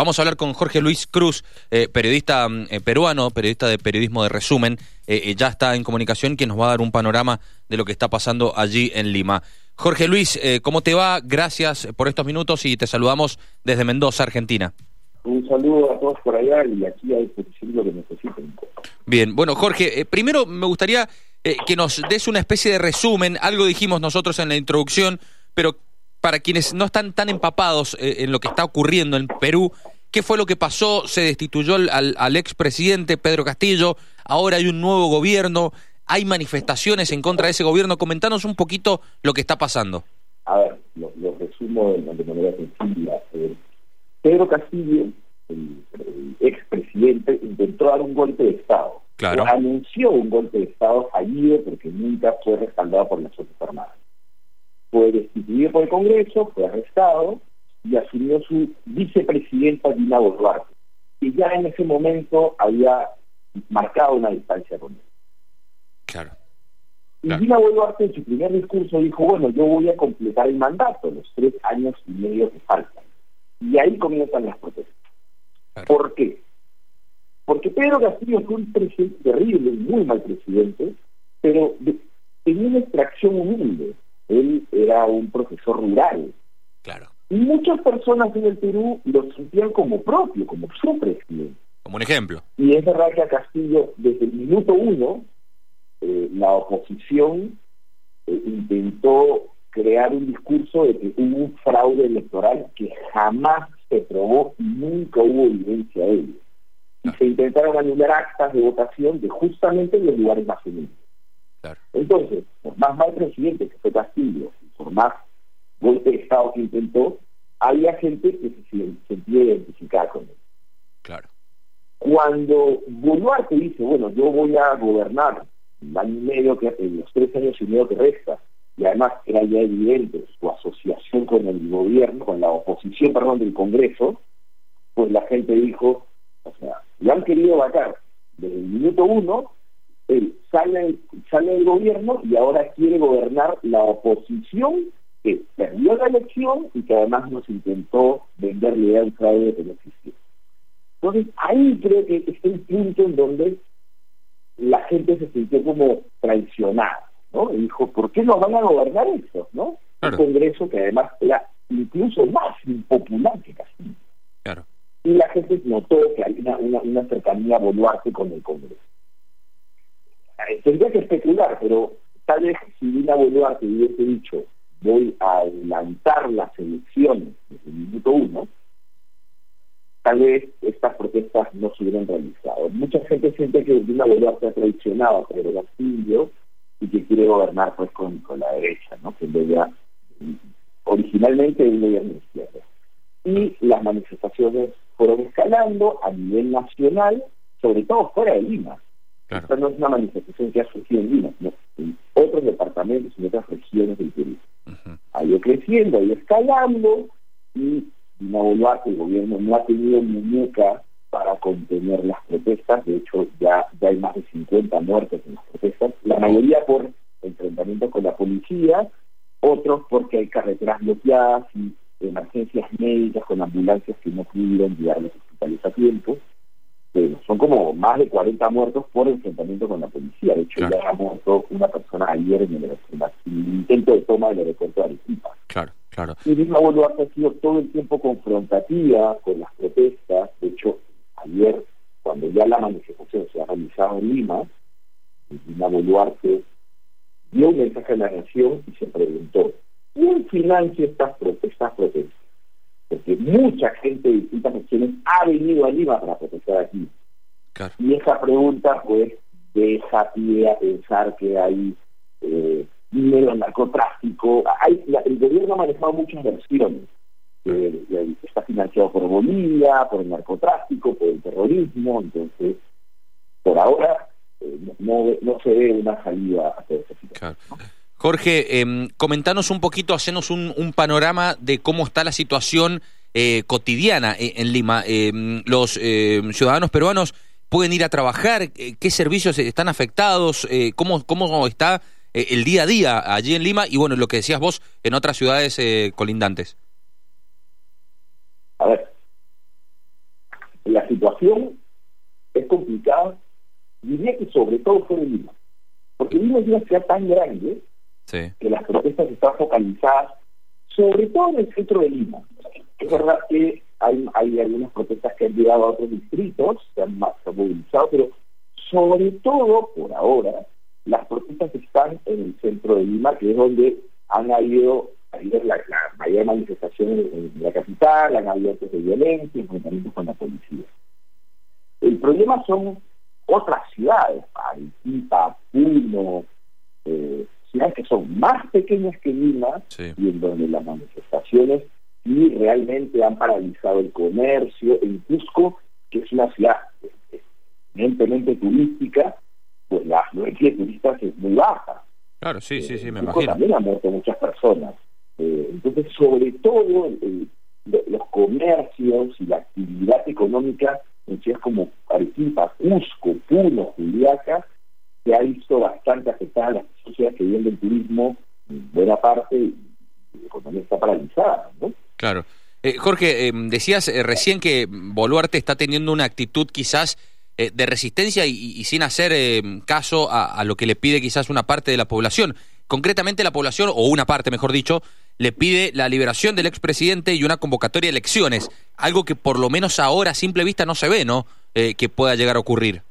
vamos a hablar con Jorge Luis Cruz, eh, periodista mm, eh, peruano, periodista de periodismo de resumen. Eh, ya está en comunicación, quien nos va a dar un panorama de lo que está pasando allí en Lima. Jorge Luis, ¿cómo te va? Gracias por estos minutos y te saludamos desde Mendoza, Argentina. Un saludo a todos por allá y aquí hay lo que necesiten. Bien, bueno, Jorge, primero me gustaría que nos des una especie de resumen. Algo dijimos nosotros en la introducción, pero para quienes no están tan empapados eh, en lo que está ocurriendo en Perú, ¿qué fue lo que pasó? Se destituyó al, al expresidente Pedro Castillo, ahora hay un nuevo gobierno, hay manifestaciones en contra de ese gobierno. Comentanos un poquito lo que está pasando. A ver, lo, resumo de, manera sencilla. Eh, Pedro Castillo, el, expresidente, intentó dar un golpe de Estado. Claro. anunció un golpe de Estado fallido porque nunca fue respaldado por las Fuerzas Armadas fue destituido por el Congreso, fue arrestado y asumió su vicepresidenta Dina Boluarte, que ya en ese momento había marcado una distancia con él. Claro. Y Dina Boluarte en su primer discurso dijo, bueno, yo voy a completar el mandato, los tres años y medio que faltan. Y ahí comienzan las protestas. ¿Por qué? Porque Pedro Castillo fue un presidente terrible, muy mal presidente, pero tenía una extracción humilde él era un profesor rural. Claro. Muchas personas en el Perú lo sentían como propio, como su presidente. Como un ejemplo. Y es verdad que a Castillo, desde el minuto uno, eh, la oposición eh, intentó crear un discurso de que hubo un fraude electoral que jamás se probó y nunca hubo evidencia de ello. Y se intentaron anular actas de votación de justamente los lugares más humildes. Entonces, por más mal presidente que fue Castillo, por más golpe de Que intentó, había gente que se sentía identificada con él. Claro. Cuando Boluarte dice, bueno, yo voy a gobernar el año y medio, que, en los tres años y medio que resta, y además era ya evidente su asociación con el gobierno, con la oposición, perdón, del Congreso, pues la gente dijo, o sea, lo han querido vacar desde el minuto uno él sale, sale del gobierno y ahora quiere gobernar la oposición que perdió la elección y que además nos intentó vender la idea de un fraude que no existió. Entonces, ahí creo que está el punto en donde la gente se sintió como traicionada, ¿no? Y dijo, ¿por qué no van a gobernar eso, no? Un Congreso que además era incluso más impopular que Castillo. Claro. Y la gente notó que hay una, una, una cercanía Boluarte con el Congreso. Eh, tendría que especular, pero tal vez si Dina Boluarte hubiese dicho voy a adelantar las elecciones desde el minuto uno, tal vez estas protestas no se hubieran realizado. Mucha gente siente que Dina Boluarte ha traicionado a Pedro Castillo y que quiere gobernar pues con, la derecha, ¿no? que en originalmente un gobierno de izquierda. Y las manifestaciones fueron escalando a nivel nacional, sobre todo fuera de Lima. Esta no es una manifestación que ha surgido en Lima, sino en otros departamentos y en otras regiones del Perú. Ha ido creciendo, ha ido escalando y Dina Boluarte, el gobierno, no ha tenido muñeca para contener las protestas. De hecho, ya, ya hay más de 50 muertes en las protestas, la mayoría por enfrentamientos con la policía, otros porque hay carreteras bloqueadas y emergencias médicas con ambulancias que no pudieron llegar a los hospitales a tiempo son como más de 40 muertos por enfrentamiento con la policía. De hecho, ya ha muerto una persona ayer en el, intento de toma del aeropuerto de Arequipa. Claro, claro. Y misma Boluarte ha sido todo el tiempo confrontativa con las protestas. De hecho, ayer, cuando ya la manifestación se ha realizado en Lima, Dina Boluarte dio un mensaje a la nación y se preguntó, ¿quién financia estas protestas? porque mucha gente de distintas regiones ha venido a Lima para protestar aquí. Y esa pregunta, pues, deja pie a pensar que hay eh, dinero en narcotráfico. Hay, el gobierno ha manejado muchas versiones. está financiado por Bolivia, por el narcotráfico, por el terrorismo. Entonces, por ahora, eh, no, no, se ve una salida a todo esa Jorge, eh, comentanos un poquito, hacenos un, un, panorama de cómo está la situación eh, cotidiana eh, en, Lima. Em, los em, ciudadanos peruanos pueden ir a trabajar, eh, qué servicios están afectados, cómo, cómo está el día a día allí en Lima y bueno, lo que decías vos en otras ciudades colindantes. A ver, la situación es complicada, diría que sobre todo fue en Lima, porque Lima es una ciudad tan grande que las protestas están focalizadas sobre todo en el centro de Lima. Es verdad que hay, hay algunas protestas que han llegado a otros distritos, se han, más, movilizado, pero sobre todo, por ahora, las protestas están en el centro de Lima, que es donde han habido, habido la, mayor manifestación en, la capital, han habido actos de violencia, enfrentamientos con la policía. El problema son otras ciudades, Arequipa, Puno, eh, ciudades que son más pequeñas que Lima y en donde las manifestaciones sí realmente han paralizado el comercio. En Cusco, que es una ciudad evidentemente turística, pues la afluencia de turistas es muy baja. Claro, sí, sí, sí, me Cusco imagino. También han muerto muchas personas. Eh, entonces, sobre todo, los comercios y la actividad económica en ciudades como Arequipa, Cusco, Puno, Juliaca, se ha visto bastante afectada las sociedades que viven del turismo, en buena parte, y la economía está paralizada, ¿no? Claro. Eh, Jorge, eh, decías eh, recién que Boluarte está teniendo una actitud quizás de resistencia y, sin hacer caso a, lo que le pide quizás una parte de la población. Concretamente la población, o una parte mejor dicho, le pide la liberación del expresidente y una convocatoria de elecciones, algo que por lo menos ahora a simple vista no se ve, ¿no? que pueda llegar a ocurrir.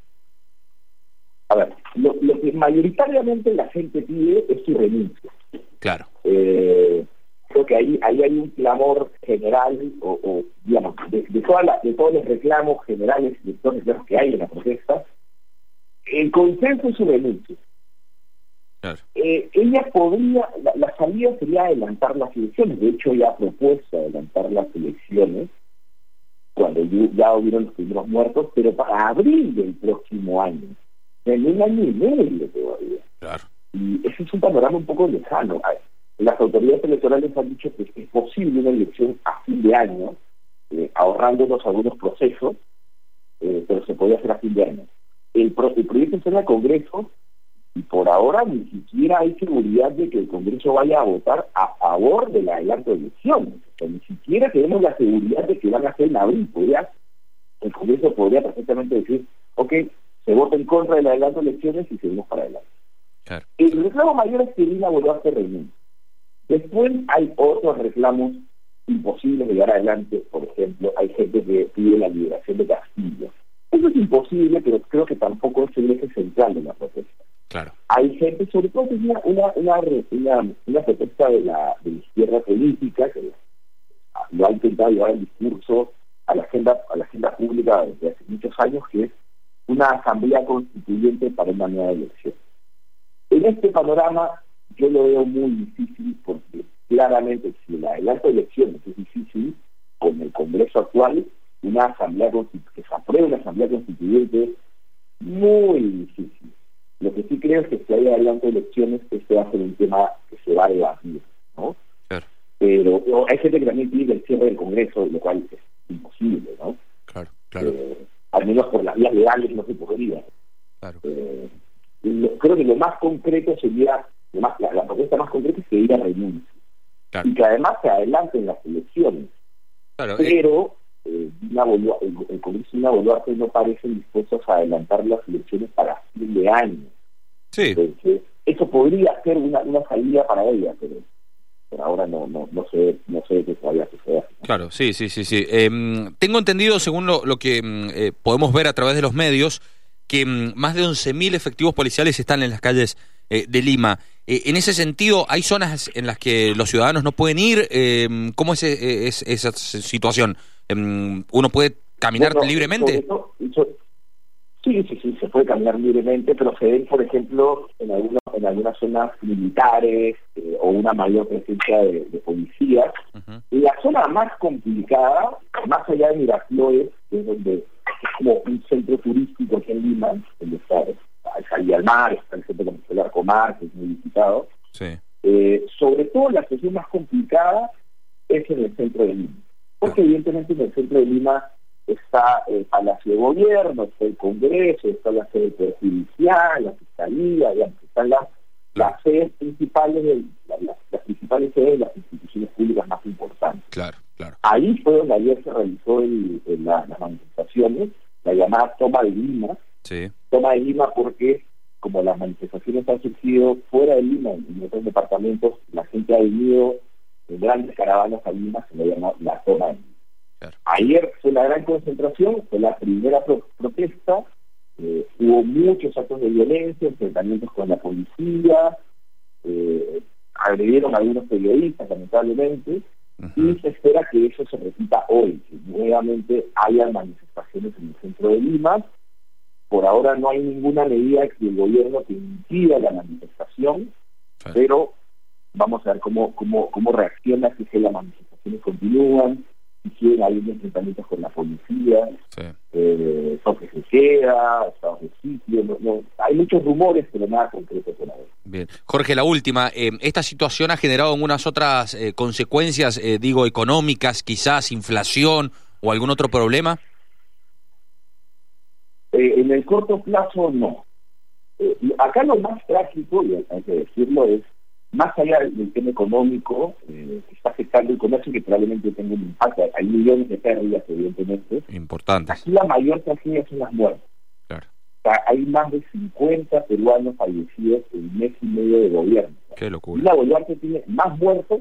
A ver, lo, que mayoritariamente la gente pide es su renuncia. Claro. Eh, creo que ahí, ahí hay un clamor general, o, digamos, de, de, de todos los reclamos generales, de todos los reclamos que hay en la protesta, el consenso es su renuncia. Claro. Eh, ella podría, la, salida sería adelantar las elecciones, de hecho ella ha propuesto adelantar las elecciones cuando ya hubieron los primeros muertos, pero para abril del próximo año en un año y medio todavía. Claro. Y ese es un panorama un poco lejano. Las autoridades electorales han dicho que es posible una elección a fin de año, eh, ahorrándonos algunos procesos, eh, pero se puede hacer a fin de año. El, proyecto está en el Congreso y por ahora ni siquiera hay seguridad de que el Congreso vaya a votar a favor del adelanto de elecciones. O sea, ni siquiera tenemos la seguridad de que van a hacer en abril. Podría, el Congreso podría perfectamente decir, ok, se vota en contra del adelanto de elecciones y seguimos para adelante. El reclamo mayor es que Lina Boluarte renuncie. Después hay otros reclamos imposibles de llevar adelante. Por ejemplo, hay gente que pide la liberación de Castillo. Eso es imposible, pero creo que tampoco es el eje central de la protesta. Claro. Hay gente, sobre todo, una, una, una, una, protesta de la, de la izquierda política que lo ha intentado llevar el discurso a la agenda a la agenda pública desde hace muchos años, que es una asamblea constituyente para una nueva elección. En este panorama yo lo veo muy difícil porque claramente si la adelanto de elecciones es difícil, con el Congreso actual, una asamblea que se apruebe una asamblea constituyente es muy difícil. Lo que sí creo es que si hay adelanto de elecciones, este va a ser un tema que se va a debatir, ¿no? Pero hay gente que también pide el cierre del Congreso, lo cual es imposible, ¿no? Claro, claro. Eh, al menos por las vías legales no se podría. Claro. Eh, creo que lo más concreto sería, la, propuesta más concreta sería renuncia. Y que además se adelanten las elecciones. Claro, eh. Pero eh, el, el Congreso y Boluarte no parecen dispuestos a adelantar las elecciones para fin de año. Sí. Entonces, eso podría ser una, una salida para ella, pero pero ahora no, no, no sé, no sé qué todavía suceder. Claro, sí, sí, sí, sí. Em, tengo entendido, según lo, lo que em, eh, podemos ver a través de los medios, que em, más de 11.000 efectivos policiales están en las calles eh, de Lima. Eh, en ese sentido, ¿hay zonas en las que los ciudadanos no pueden ir? ¿Cómo es, es, esa situación? ¿Uno puede caminar libremente? Sí, sí, sí, se puede caminar libremente, pero se ven, por ejemplo, en, en algunas zonas militares eh, o una mayor presencia de, policías. La zona más complicada, más allá de Miraflores, que es donde es como un centro turístico aquí en Lima, donde está, el al mar, está el centro comercial Arcomar, que es muy visitado. Eh, sobre todo la situación más complicada es en el centro de Lima. Porque evidentemente en el centro de Lima está el Palacio de Gobierno, está el Congreso, está la sede judicial, la Fiscalía, están las, las sedes principales, de, las, principales sedes de las instituciones públicas más importantes. Claro, claro. Ahí fue donde ayer se realizó el, la, la, manifestación manifestaciones, la llamada toma de Lima. Toma de Lima porque como las manifestaciones han surgido fuera de Lima, en otros departamentos, la gente ha venido en grandes caravanas a Lima, se le llama la toma de Lima. Ayer fue la gran concentración, fue la primera protesta, eh, hubo muchos actos de violencia, enfrentamientos con la policía, eh, agredieron a algunos periodistas, lamentablemente, y se espera que eso se repita hoy, que nuevamente haya manifestaciones en el centro de Lima. Por ahora no hay ninguna medida del gobierno que impida la manifestación, pero vamos a ver cómo, cómo, cómo reacciona si que las manifestaciones continúan, si siguen habiendo enfrentamientos con la policía, sí. eh, se queda, estados de sitio, no, hay muchos rumores, pero nada concreto por ahora. Bien. Jorge, la última, eh, ¿esta situación ha generado algunas otras eh, consecuencias, eh, digo, económicas, quizás inflación o algún otro problema? En el corto plazo, no. acá lo más trágico, y hay que decirlo, es más allá del tema económico, eh, que está afectando el comercio que probablemente tenga un impacto. Hay millones de pérdidas, evidentemente. Importante. Aquí la mayor tragedia son las muertes. Claro. hay más de 50 peruanos fallecidos en mes y medio de gobierno. Qué locura. Y la Boluarte tiene más muertos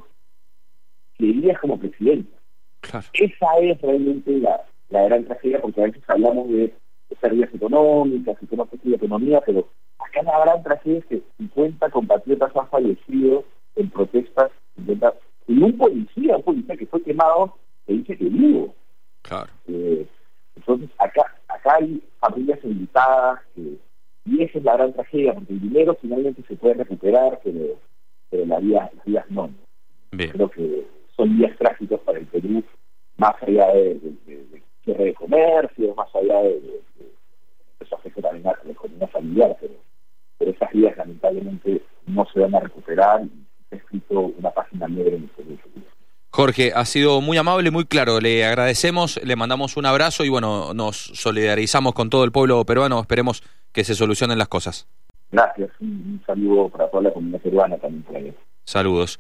que días como presidenta. Claro. Esa es realmente la, la gran tragedia, porque a veces hablamos de, pérdidas económicas y cómo afecta la economía, pero acá la gran tragedia es que 50 compatriotas han fallecido en protestas, y un policía, un policía que fue quemado, se dice que vivo. Claro. Eh, entonces, acá acá hay familias invitadas, y esa es la gran tragedia, porque el dinero finalmente se puede recuperar, pero, pero la vida, las vidas no. Creo que son días trágicos para el Perú, más allá de, cierre de comercio, más allá de, de, eso afecta también a la economía familiar, pero pero esas vidas lamentablemente no se van a recuperar y ha escrito una página negra en el servicio. Jorge, ha sido muy amable, muy claro. Le agradecemos, le mandamos un abrazo y bueno, nos solidarizamos con todo el pueblo peruano. Esperemos que se solucionen las cosas. Gracias. Un saludo para toda la comunidad peruana también por ahí. Saludos.